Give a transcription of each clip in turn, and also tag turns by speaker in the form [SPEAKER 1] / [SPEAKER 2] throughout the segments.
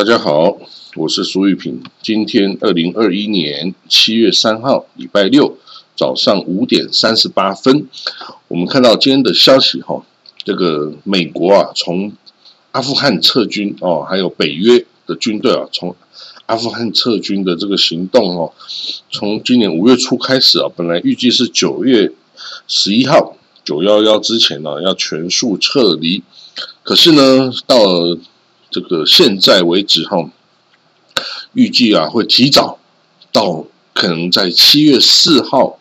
[SPEAKER 1] 大家好，我是苏玉平。今天二零二一年七月三号，礼拜六早上五点三十八分，我们看到今天的消息哈，这个美国啊，从阿富汗撤军哦，还有北约的军队啊，从阿富汗撤军的这个行动哦，从今年五月初开始啊，本来预计是九月十一号九幺幺之前呢，要全数撤离，可是呢，到这个现在为止哈，预计啊会提早到可能在七月四号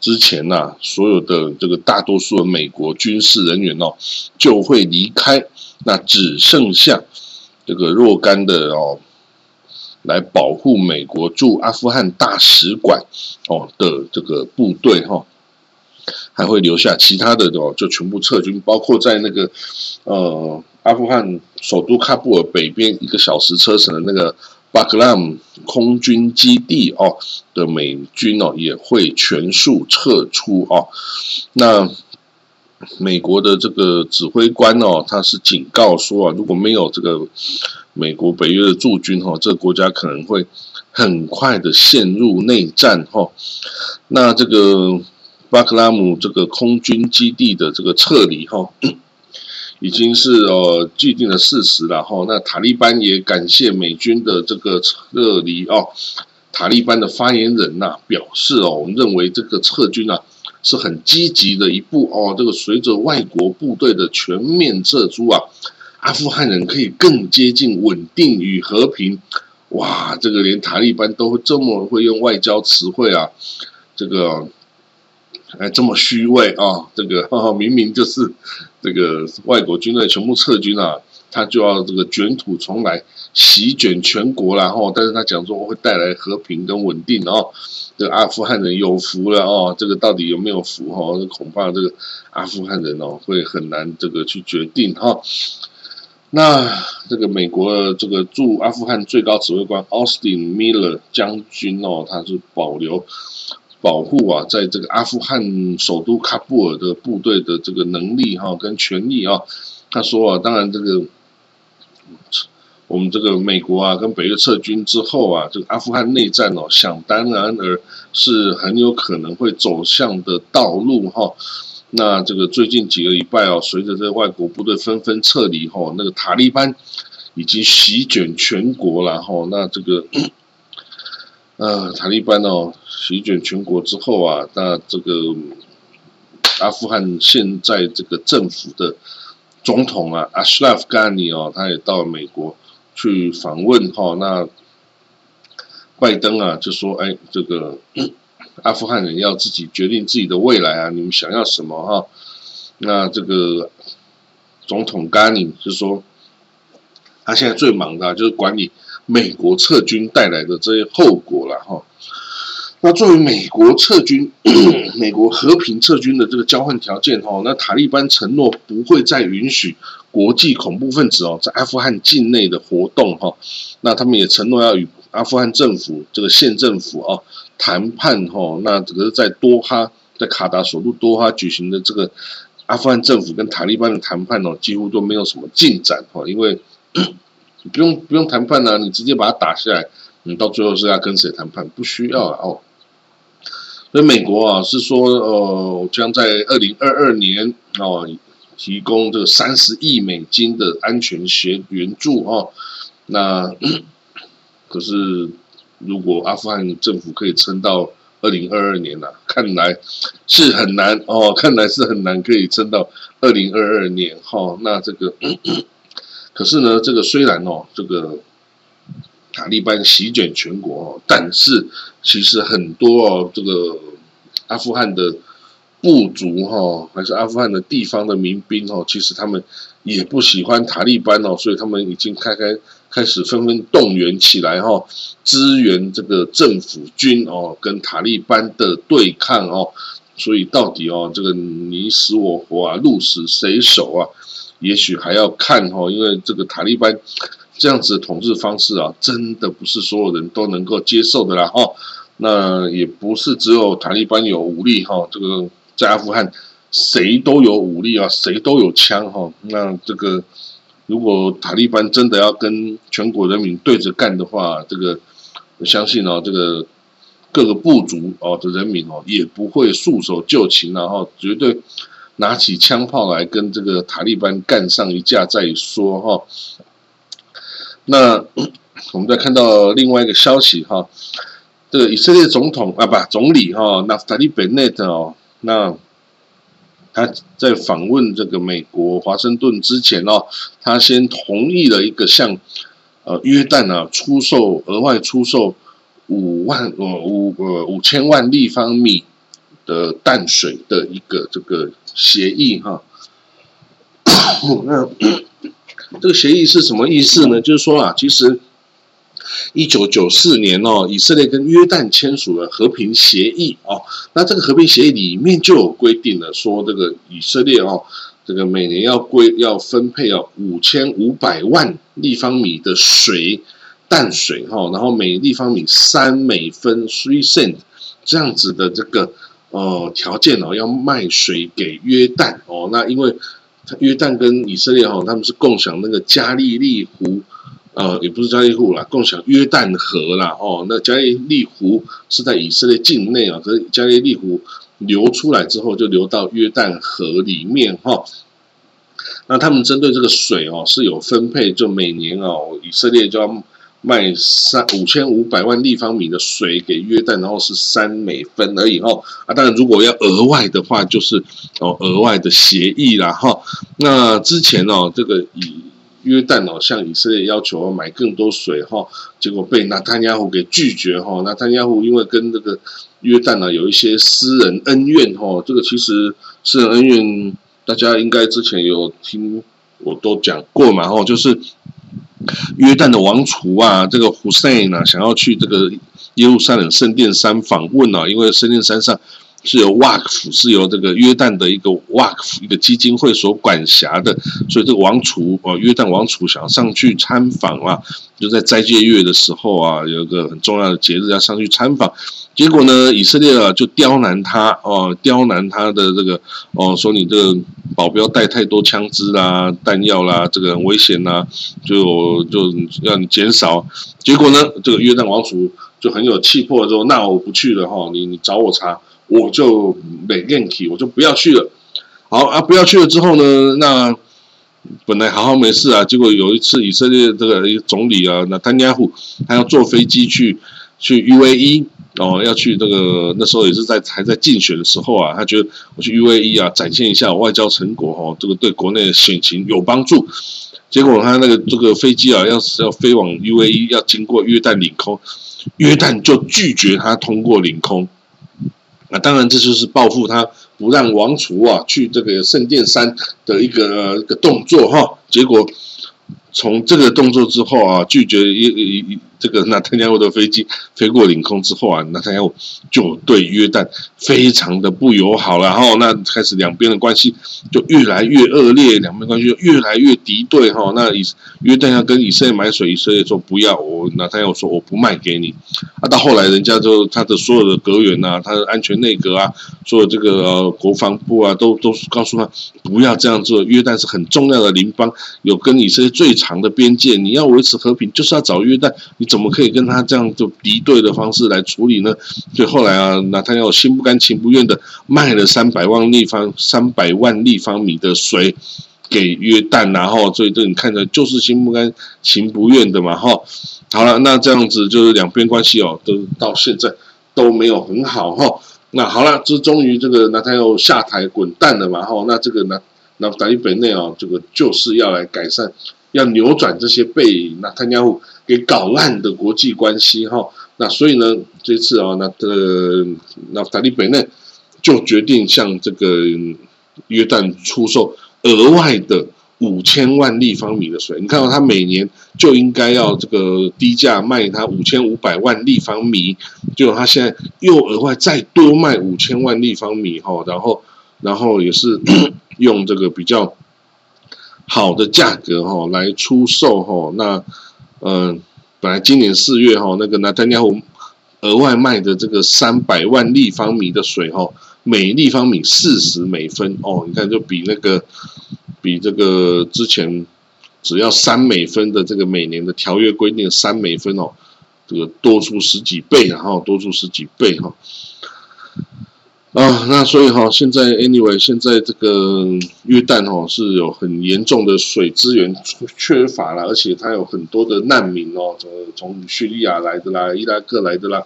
[SPEAKER 1] 之前呐，所有的这个大多数的美国军事人员哦就会离开，那只剩下这个若干的哦来保护美国驻阿富汗大使馆哦的这个部队哈，还会留下其他的哦就全部撤军，包括在那个呃。阿富汗首都喀布尔北边一个小时车程的那个巴格拉姆空军基地哦的美军哦也会全数撤出哦。那美国的这个指挥官哦，他是警告说啊，如果没有这个美国北约的驻军哈，这个国家可能会很快的陷入内战哈。那这个巴格拉姆这个空军基地的这个撤离哈。已经是呃既定的事实了哈。那塔利班也感谢美军的这个撤离哦。塔利班的发言人呐表示哦，我们认为这个撤军啊是很积极的一步哦。这个随着外国部队的全面撤出啊，阿富汗人可以更接近稳定与和平。哇，这个连塔利班都会这么会用外交词汇啊，这个。哎，这么虚伪啊！这个明明就是这个外国军队全部撤军啊，他就要这个卷土重来，席卷全国然后，但是他讲说会带来和平跟稳定哦。这个阿富汗人有福了哦，这个到底有没有福哈？恐怕这个阿富汗人哦会很难这个去决定哈。那这个美国这个驻阿富汗最高指挥官 Austin Miller 将军哦，他是保留。保护啊，在这个阿富汗首都喀布尔的部队的这个能力哈跟权力啊，他说啊，当然这个我们这个美国啊跟北约撤军之后啊，这个阿富汗内战哦，想当然而是很有可能会走向的道路哈。那这个最近几个礼拜哦，随着这外国部队纷纷撤离哈，那个塔利班已经席卷全国了哈。那这个呃塔利班哦。席卷全国之后啊，那这个阿富汗现在这个政府的总统啊，阿什拉夫·甘尼哦，他也到美国去访问哈。那拜登啊就说：“哎，这个 阿富汗人要自己决定自己的未来啊，你们想要什么哈？”那这个总统甘尼就说：“他现在最忙的就是管理美国撤军带来的这些后果了哈。”那作为美国撤军、美国和平撤军的这个交换条件哈，那塔利班承诺不会再允许国际恐怖分子哦在阿富汗境内的活动哈。那他们也承诺要与阿富汗政府这个县政府哦谈判哈。那这个在多哈，在卡达首都多哈举行的这个阿富汗政府跟塔利班的谈判哦，几乎都没有什么进展哈。因为不用不用谈判啊，你直接把它打下来，你到最后是要跟谁谈判？不需要啊哦。所以美国啊是说，呃，将在二零二二年哦提供这个三十亿美金的安全协援助哦。那 可是如果阿富汗政府可以撑到二零二二年呢？看来是很难哦，看来是很难可以撑到二零二二年哈。那这个可是呢，这个虽然哦，这个。塔利班席卷全国，但是其实很多哦，这个阿富汗的部族哈，还是阿富汗的地方的民兵哦，其实他们也不喜欢塔利班哦，所以他们已经开开开始纷纷动员起来哈，支援这个政府军哦，跟塔利班的对抗哦，所以到底哦，这个你死我活啊，鹿死谁手啊？也许还要看哈，因为这个塔利班。这样子的统治方式啊，真的不是所有人都能够接受的啦哈。那也不是只有塔利班有武力哈，这个在阿富汗谁都有武力啊，谁都有枪哈。那这个如果塔利班真的要跟全国人民对着干的话，这个我相信哦，这个各个部族哦的人民哦也不会束手就擒，然后绝对拿起枪炮来跟这个塔利班干上一架再说哈。那 我们再看到另外一个消息哈。这个以色列总统啊，不，总理哈，纳塔利·贝内特哦，那他在访问这个美国华盛顿之前哦，他先同意了一个向呃约旦啊出售额外出售五万呃五呃五千万立方米的淡水的一个这个协议哈。那这个协议是什么意思呢？就是说啊，其实。一九九四年哦，以色列跟约旦签署了和平协议哦。那这个和平协议里面就有规定了，说这个以色列哦，这个每年要归要分配哦五千五百万立方米的水淡水哈，然后每立方米三美分 three cent 这样子的这个呃条件哦，要卖水给约旦哦。那因为约旦跟以色列哈，他们是共享那个加利利湖。呃，也不是加利湖啦，共享约旦河啦，哦，那加利利湖是在以色列境内啊，可是加利利湖流出来之后就流到约旦河里面哈。那他们针对这个水哦是有分配，就每年哦以色列就要卖三五千五百万立方米的水给约旦，然后是三美分而已哈。啊，当然如果要额外的话，就是哦额外的协议啦哈。那之前哦这个以约旦哦，向以色列要求买更多水哈，结果被纳坦亚胡给拒绝哈。纳坦亚胡因为跟这个约旦呢有一些私人恩怨哈，这个其实私人恩怨大家应该之前有听我都讲过嘛哈，就是约旦的王储啊，这个胡塞呢想要去这个耶路撒冷圣殿山访问啊，因为圣殿山上。是由瓦克夫是由这个约旦的一个瓦克夫一个基金会所管辖的，所以这个王储啊，约旦王储想要上去参访啊，就在斋戒月的时候啊，有一个很重要的节日要上去参访，结果呢，以色列啊就刁难他哦，刁难他的这个哦，说你这个保镖带太多枪支啦、弹药啦，这个很危险呐，就就要你减少。结果呢，这个约旦王储就很有气魄，说那我不去了哈，你你找我查。我就没练体，我就不要去了。好啊，不要去了之后呢，那本来好好没事啊，结果有一次以色列这个总理啊，那丹加户他要坐飞机去去 UAE 哦，要去这个那时候也是在还在竞选的时候啊，他觉得我去 UAE 啊，展现一下外交成果哦，这个对国内的选情有帮助。结果他那个这个飞机啊，要是要飞往 UAE，要经过约旦领空，约旦就拒绝他通过领空。那当然，这就是报复他不让王储啊去这个圣殿山的一个一个动作哈。结果从这个动作之后啊，拒绝一一。这个纳坦亚胡的飞机 飞过领空之后啊，纳坦亚就对约旦非常的不友好了，然后那开始两边的关系就越来越恶劣，两边关系就越来越敌对哈。那以约旦要跟以色列买水，以色列说不要，我纳坦亚说我不卖给你。啊，到后来人家就他的所有的阁员呐，他的安全内阁啊，所有这个国防部啊，都都告诉他不要这样做。约旦是很重要的邻邦，有跟以色列最长的边界，你要维持和平，就是要找约旦。你怎么可以跟他这样就敌对的方式来处理呢？所以后来啊，那他要心不甘情不愿的卖了三百万立方三百万立方米的水给约旦，然后所以这你看着就是心不甘情不愿的嘛，哈。好了，那这样子就是两边关系哦，都到现在都没有很好哈。那好了，这终于这个那他要下台滚蛋了嘛，哈。那这个呢，那达利北内哦，这个就是要来改善，要扭转这些被那他家户。给搞烂的国际关系哈，那所以呢，这次啊，那这那塔利北内就决定向这个约旦出售额外的五千万立方米的水。你看到他每年就应该要这个低价卖他五千五百万立方米，就他现在又额外再多卖五千万立方米哈，然后然后也是 用这个比较好的价格哈来出售哈那。嗯，本来今年四月哈，那个拿丹尼胡额外卖的这个三百万立方米的水哈，每立方米四十美分哦，你看就比那个比这个之前。只要三美分的这个每年的条约规定三美分哦，这个多出十几倍，然后多出十几倍哈。啊那所以哈，现在 anyway，现在这个约旦哈是有很严重的水资源缺乏了，而且它有很多的难民哦，从从叙利亚来的啦，伊拉克来的啦，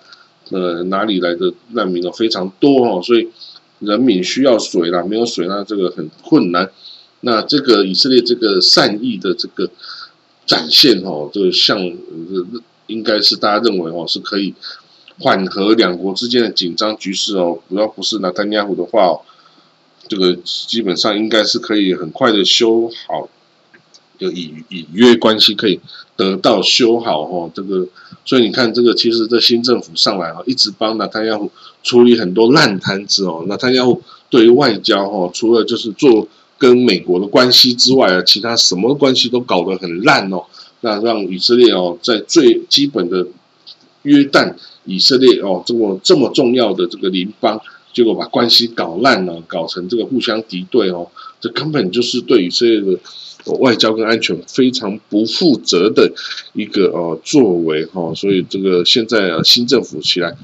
[SPEAKER 1] 呃，哪里来的难民哦，非常多哦，所以人民需要水啦，没有水那这个很困难。那这个以色列这个善意的这个展现哦，这个像应该是大家认为哦是可以。缓和两国之间的紧张局势哦，主要不是拿丹尼亚胡的话，这个基本上应该是可以很快的修好，就以以约关系可以得到修好哦。这个，所以你看，这个其实这新政府上来哦，一直帮拿丹尼亚胡处理很多烂摊子哦。那丹尼亚胡对于外交哦，除了就是做跟美国的关系之外啊，其他什么关系都搞得很烂哦。那让以色列哦，在最基本的约旦。以色列哦，这么这么重要的这个邻邦，结果把关系搞烂了，搞成这个互相敌对哦，这根本就是对以色列的外交跟安全非常不负责的一个哦作为哈。所以这个现在啊，新政府起来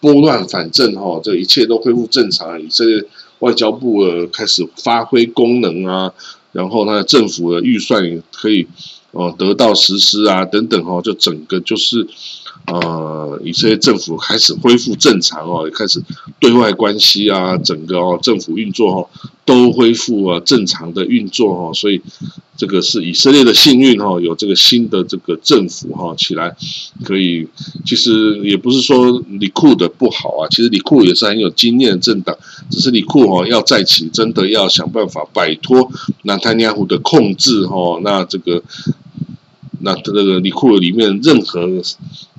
[SPEAKER 1] 拨乱反正哈，这一切都恢复正常，以色列外交部呃开始发挥功能啊，然后呢，政府的预算也可以哦得到实施啊等等哈，就整个就是。呃，以色列政府开始恢复正常哦，开始对外关系啊，整个哦政府运作哦都恢复啊正常的运作哦，所以这个是以色列的幸运哦，有这个新的这个政府哈起来，可以其实也不是说李库的不好啊，其实李库也是很有经验的政党，只是李库哦要再起，真的要想办法摆脱纳坦尼亚胡的控制哈，那这个。那这个里库里面任何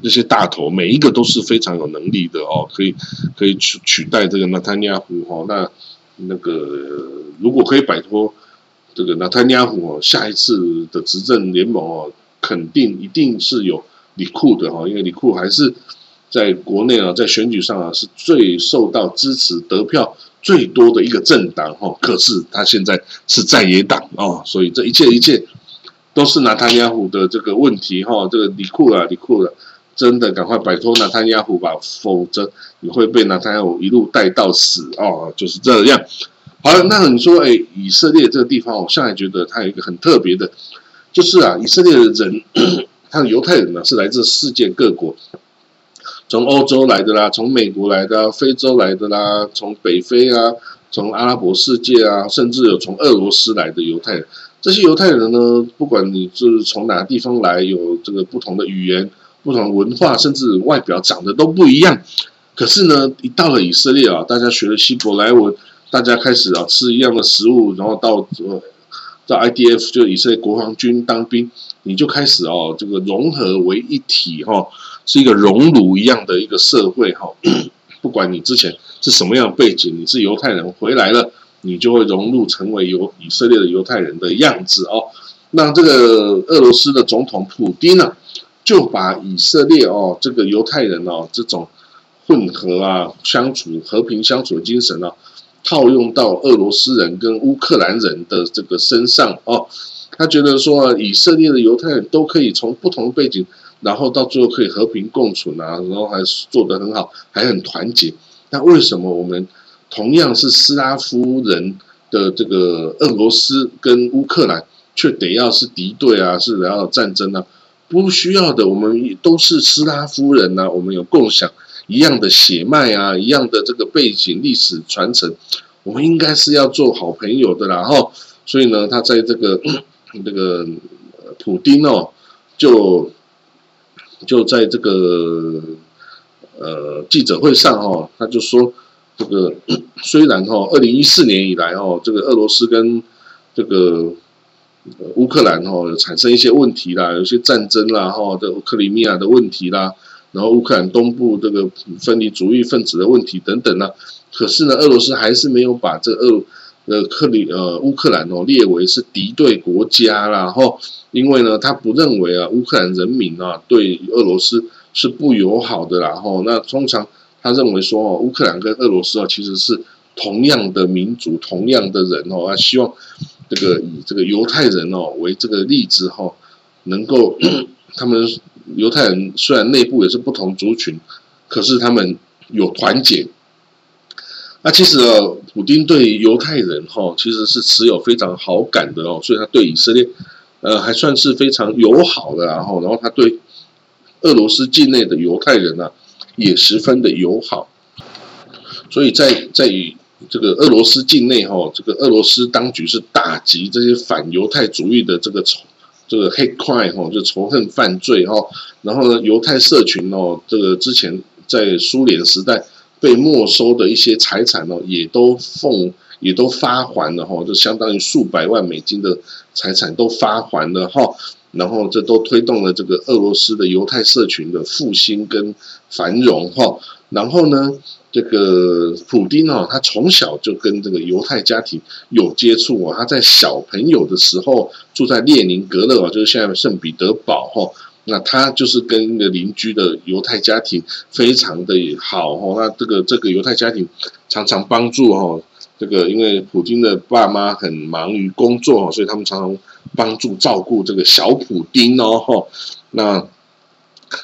[SPEAKER 1] 那些大头，每一个都是非常有能力的哦，可以可以取取代这个纳坦尼亚胡哦。那那个如果可以摆脱这个纳坦尼亚胡哦，下一次的执政联盟哦，肯定一定是有里库的哈，因为里库还是在国内啊，在选举上啊是最受到支持、得票最多的一个政党哈。可是他现在是在野党哦，所以这一切一切。都是拿坦亚胡的这个问题哈，这个李库啊，李库了，真的赶快摆脱拿坦亚胡吧，否则你会被拿坦亚胡一路带到死哦，就是这样。好了，那你说，哎，以色列这个地方，我现在觉得它有一个很特别的，就是啊，以色列的人，他的犹太人呢，是来自世界各国，从欧洲来的啦，从美国来的，非洲来的啦，从北非啊，从阿拉伯世界啊，甚至有从俄罗斯来的犹太人。这些犹太人呢，不管你是从哪个地方来，有这个不同的语言、不同的文化，甚至外表长得都不一样。可是呢，一到了以色列啊，大家学了希伯来文，大家开始啊吃一样的食物，然后到呃到 IDF 就以色列国防军当兵，你就开始哦这个融合为一体哈，是一个熔炉一样的一个社会哈。不管你之前是什么样的背景，你是犹太人回来了。你就会融入成为犹以色列的犹太人的样子哦。那这个俄罗斯的总统普京呢，就把以色列哦这个犹太人哦这种混合啊相处和平相处的精神呢，套用到俄罗斯人跟乌克兰人的这个身上哦。他觉得说以色列的犹太人都可以从不同的背景，然后到最后可以和平共处啊，然后还做得很好，还很团结。那为什么我们？同样是斯拉夫人的这个俄罗斯跟乌克兰，却得要是敌对啊，是然后战争啊？不需要的，我们都是斯拉夫人呐，我们有共享一样的血脉啊，一样的这个背景历史传承，我们应该是要做好朋友的啦。哈，所以呢，他在这个 这个普丁哦，就就在这个呃记者会上哦，他就说。这个 虽然哈，二零一四年以来哦，这个俄罗斯跟这个乌克兰哈产生一些问题啦，有些战争啦哈，这克里米亚的问题啦，然后乌克兰东部这个分离主义分子的问题等等啦。可是呢，俄罗斯还是没有把这俄呃克里呃乌克兰哦列为是敌对国家啦哈，因为呢，他不认为啊乌克兰人民啊对俄罗斯是不友好的啦哈，那通常。他认为说哦，乌克兰跟俄罗斯啊其实是同样的民族、同样的人哦，他希望这个以这个犹太人哦为这个例子哈，能够 他们犹太人虽然内部也是不同族群，可是他们有团结。那其实哦，普丁对犹太人哈其实是持有非常好感的哦，所以他对以色列呃还算是非常友好的，然后然后他对俄罗斯境内的犹太人呢也十分的友好，所以在在与这个俄罗斯境内哈，这个俄罗斯当局是打击这些反犹太主义的这个仇这个 hate crime 哈，就仇恨犯罪哈，然后呢，犹太社群哦，这个之前在苏联时代。被没收的一些财产哦，也都奉也都发还了哈，就相当于数百万美金的财产都发还了哈，然后这都推动了这个俄罗斯的犹太社群的复兴跟繁荣哈。然后呢，这个普丁哦，他从小就跟这个犹太家庭有接触哦，他在小朋友的时候住在列宁格勒啊，就是现在的圣彼得堡哈。那他就是跟那个邻居的犹太家庭非常的好哦。那这个这个犹太家庭常常帮助哈，这个因为普京的爸妈很忙于工作所以他们常常帮助照顾这个小普丁哦。那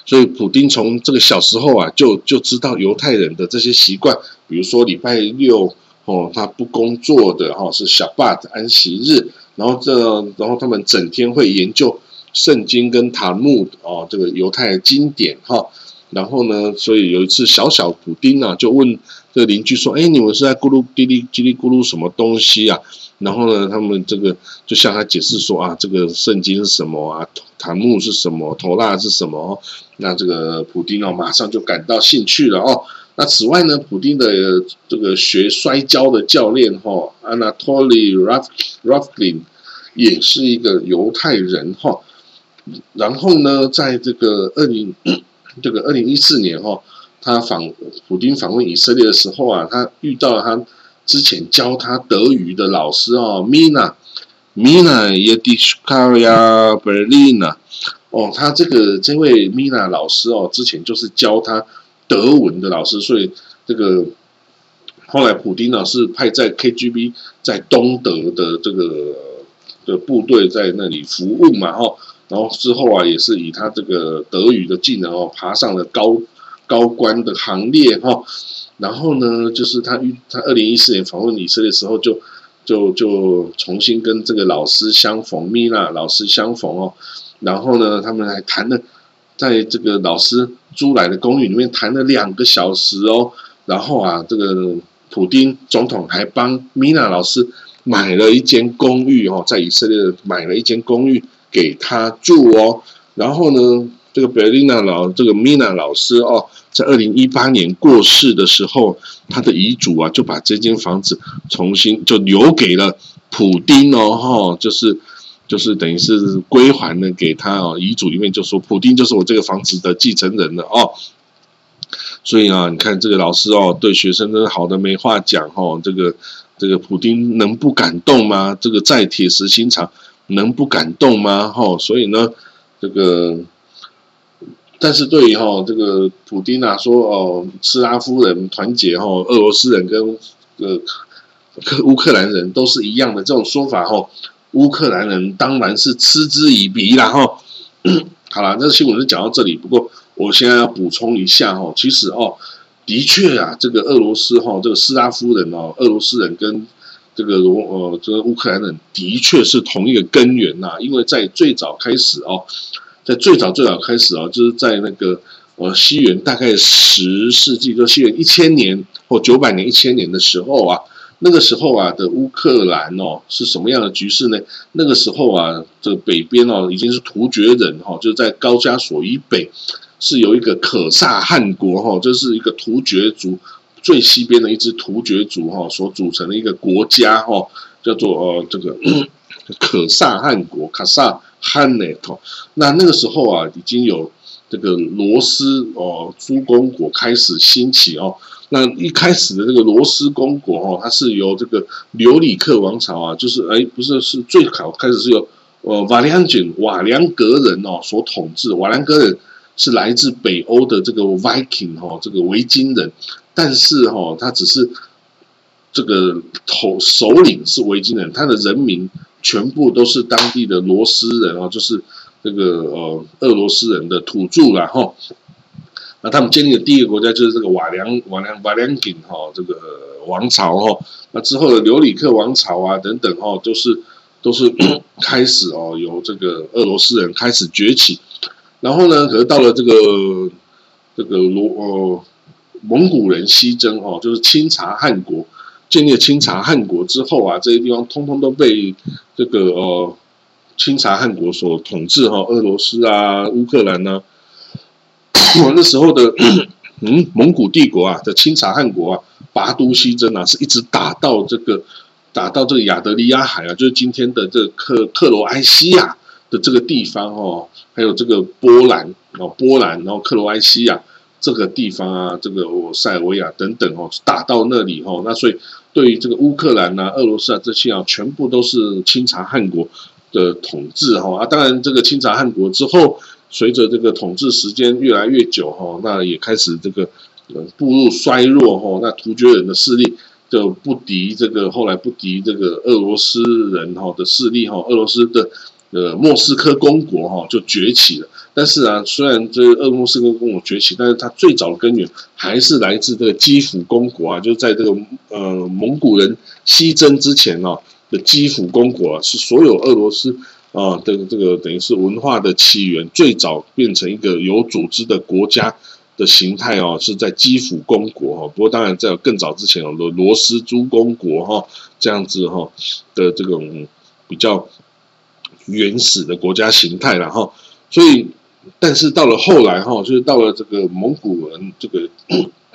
[SPEAKER 1] 所以普丁从这个小时候啊就就知道犹太人的这些习惯，比如说礼拜六哦他不工作的哈是小巴的安息日，然后这然后他们整天会研究。圣经跟塔木哦，这个犹太经典哈，然后呢，所以有一次小小普丁啊，就问这个邻居说：“哎，你们是在咕噜叽哩叽里咕噜什么东西啊？”然后呢，他们这个就向他解释说：“啊，这个圣经是什么啊？塔木是什么？头蜡是什么？”那这个普丁哦，马上就感到兴趣了哦。那此外呢，普丁的这个学摔跤的教练哈，Anatoly Rafkin 也是一个犹太人哈。然后呢，在这个二零 这个二零一四年哈，他访普丁访问以色列的时候啊，他遇到了他之前教他德语的老师哦，Mina Mina Yedishkaya Berlina 哦，他这个这位 Mina 老师哦，之前就是教他德文的老师，所以这个后来普丁呢是派在 KGB 在东德的这个的部队在那里服务嘛，哈。然后之后啊，也是以他这个德语的技能哦，爬上了高高官的行列哈。然后呢，就是他他二零一四年访问以色列的时候，就就就重新跟这个老师相逢，米娜老师相逢哦。然后呢，他们还谈了，在这个老师租来的公寓里面谈了两个小时哦。然后啊，这个普丁总统还帮米娜老师买了一间公寓哦，在以色列买了一间公寓。给他住哦，然后呢，这个贝琳娜老这个 Mina 老师哦，在二零一八年过世的时候，他的遗嘱啊，就把这间房子重新就留给了普丁哦，哈，就是就是等于是归还了给他哦，遗嘱里面就说普丁就是我这个房子的继承人了哦，所以啊，你看这个老师哦，对学生真的好的没话讲哦，这个这个普丁能不感动吗？这个再铁石心肠。能不感动吗？哈，所以呢，这个，但是对于哈这个普丁啊说哦，斯拉夫人团结哈，俄罗斯人跟呃乌克兰人都是一样的这种说法哈，乌克兰人当然是嗤之以鼻啦哈。好了，这新闻就讲到这里。不过我现在要补充一下哈，其实哦，的确啊，这个俄罗斯哈，这个斯拉夫人哦，俄罗斯人跟这个罗呃，这个乌克兰人的确是同一个根源呐，因为在最早开始哦，在最早最早开始啊，就是在那个呃西元大概十世纪，就西元一千年或九百年、一千年的时候啊，那个时候啊的乌克兰哦是什么样的局势呢？那个时候啊，这个北边哦已经是突厥人哈，就是在高加索以北是有一个可萨汗国哈，这是一个突厥族。最西边的一支突厥族哈所组成的一个国家哈，叫做呃这个 可萨汗国卡萨汗内头。那那个时候啊，已经有这个罗斯哦诸公国开始兴起哦。那一开始的这个罗斯公国哦，它是由这个留里克王朝啊，就是哎不是是最早开始是由呃瓦良简瓦良格人哦所统治。瓦良格人是来自北欧的这个 Viking 哦，这个维京人。但是哈，他只是这个头首领是维京人，他的人民全部都是当地的罗斯人哦，就是这个呃俄罗斯人的土著了哈。那他们建立的第一个国家就是这个瓦良瓦良瓦良鼎哈这个王朝哈。那之后的留里克王朝啊等等哈，都是都是 开始哦，由这个俄罗斯人开始崛起。然后呢，可是到了这个这个罗呃蒙古人西征哦，就是清查汗国建立清查汗国之后啊，这些地方通通都被这个呃清查汗国所统治哈，俄罗斯啊、乌克兰呢。那时候的 嗯，蒙古帝国啊的清查汗国啊，拔都西征啊，是一直打到这个打到这个亚得里亚海啊，就是今天的这克克罗埃西亚的这个地方哦，还有这个波兰哦，波兰，然后克罗埃西亚这个地方啊，这个塞尔维亚等等哦，打到那里哦，那所以对于这个乌克兰呐、俄罗斯啊这些啊，全部都是清查汗国的统治哈啊，当然这个清查汗国之后。随着这个统治时间越来越久哈，那也开始这个步入衰弱哈，那突厥人的势力就不敌这个后来不敌这个俄罗斯人哈的势力哈，俄罗斯的呃莫斯科公国哈就崛起了。但是啊，虽然这俄莫斯科公国崛起，但是它最早的根源还是来自这个基辅公国啊，就在这个呃蒙古人西征之前哦的基辅公国是所有俄罗斯。啊，这个这个等于是文化的起源，最早变成一个有组织的国家的形态哦，是在基辅公国哈。不过当然在更早之前有罗罗斯诸公国哈这样子哈的这种比较原始的国家形态了哈。所以，但是到了后来哈，就是到了这个蒙古人这个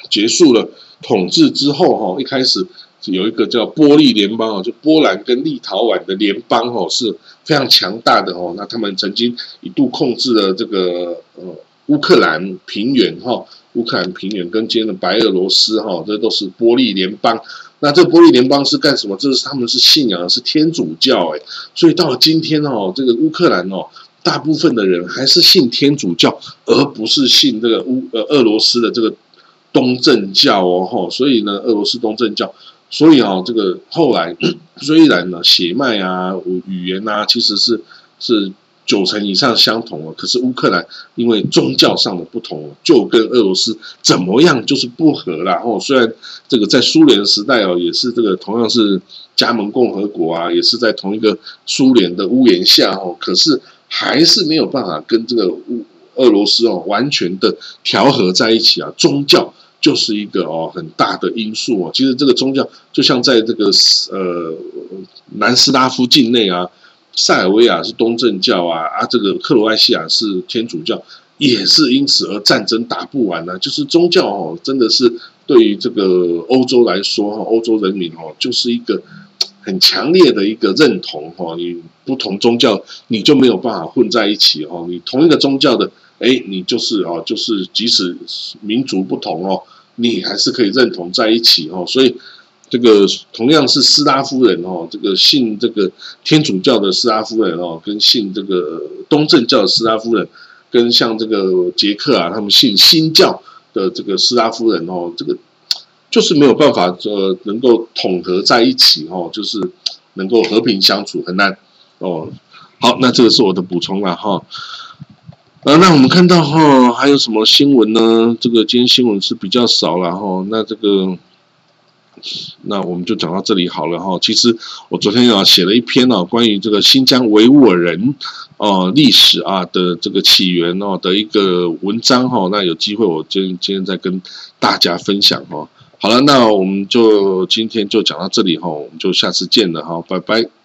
[SPEAKER 1] 结束了统治之后哈，一开始。有一个叫波利联邦哦，就波兰跟立陶宛的联邦哦，是非常强大的哦。那他们曾经一度控制了这个呃乌克兰平原哈，乌克兰平原跟今天的白俄罗斯哈，这都是波利联邦。那这波利联邦是干什么？这是他们是信仰的是天主教哎，所以到了今天哦，这个乌克兰哦，大部分的人还是信天主教，而不是信这个乌呃俄罗斯的这个东正教哦哈。所以呢，俄罗斯东正教。所以啊，这个后来 虽然呢血脉啊、语言啊，其实是是九成以上相同了，可是乌克兰因为宗教上的不同，就跟俄罗斯怎么样就是不和啦。哦，虽然这个在苏联时代哦，也是这个同样是加盟共和国啊，也是在同一个苏联的屋檐下哦，可是还是没有办法跟这个乌俄罗斯哦完全的调和在一起啊，宗教。就是一个哦很大的因素哦，其实这个宗教就像在这个呃南斯拉夫境内啊，塞尔维亚是东正教啊，啊这个克罗埃西亚是天主教，也是因此而战争打不完呢。就是宗教哦，真的是对于这个欧洲来说哈，欧洲人民哦，就是一个很强烈的一个认同哈。你不同宗教，你就没有办法混在一起哦。你同一个宗教的。哎，你就是哦，就是即使民族不同哦，你还是可以认同在一起哦。所以这个同样是斯拉夫人哦，这个信这个天主教的斯拉夫人哦，跟信这个东正教的斯拉夫人，跟像这个捷克啊，他们信新教的这个斯拉夫人哦，这个就是没有办法呃能够统合在一起哦，就是能够和平相处很难哦。好，那这个是我的补充了哈。呃，那我们看到哈，还有什么新闻呢？这个今天新闻是比较少了哈。那这个，那我们就讲到这里好了哈。其实我昨天啊写了一篇啊关于这个新疆维吾尔人哦历史啊的这个起源哦的一个文章哈。那有机会我今今天再跟大家分享哈。好了，那我们就今天就讲到这里哈，我们就下次见了哈，拜拜。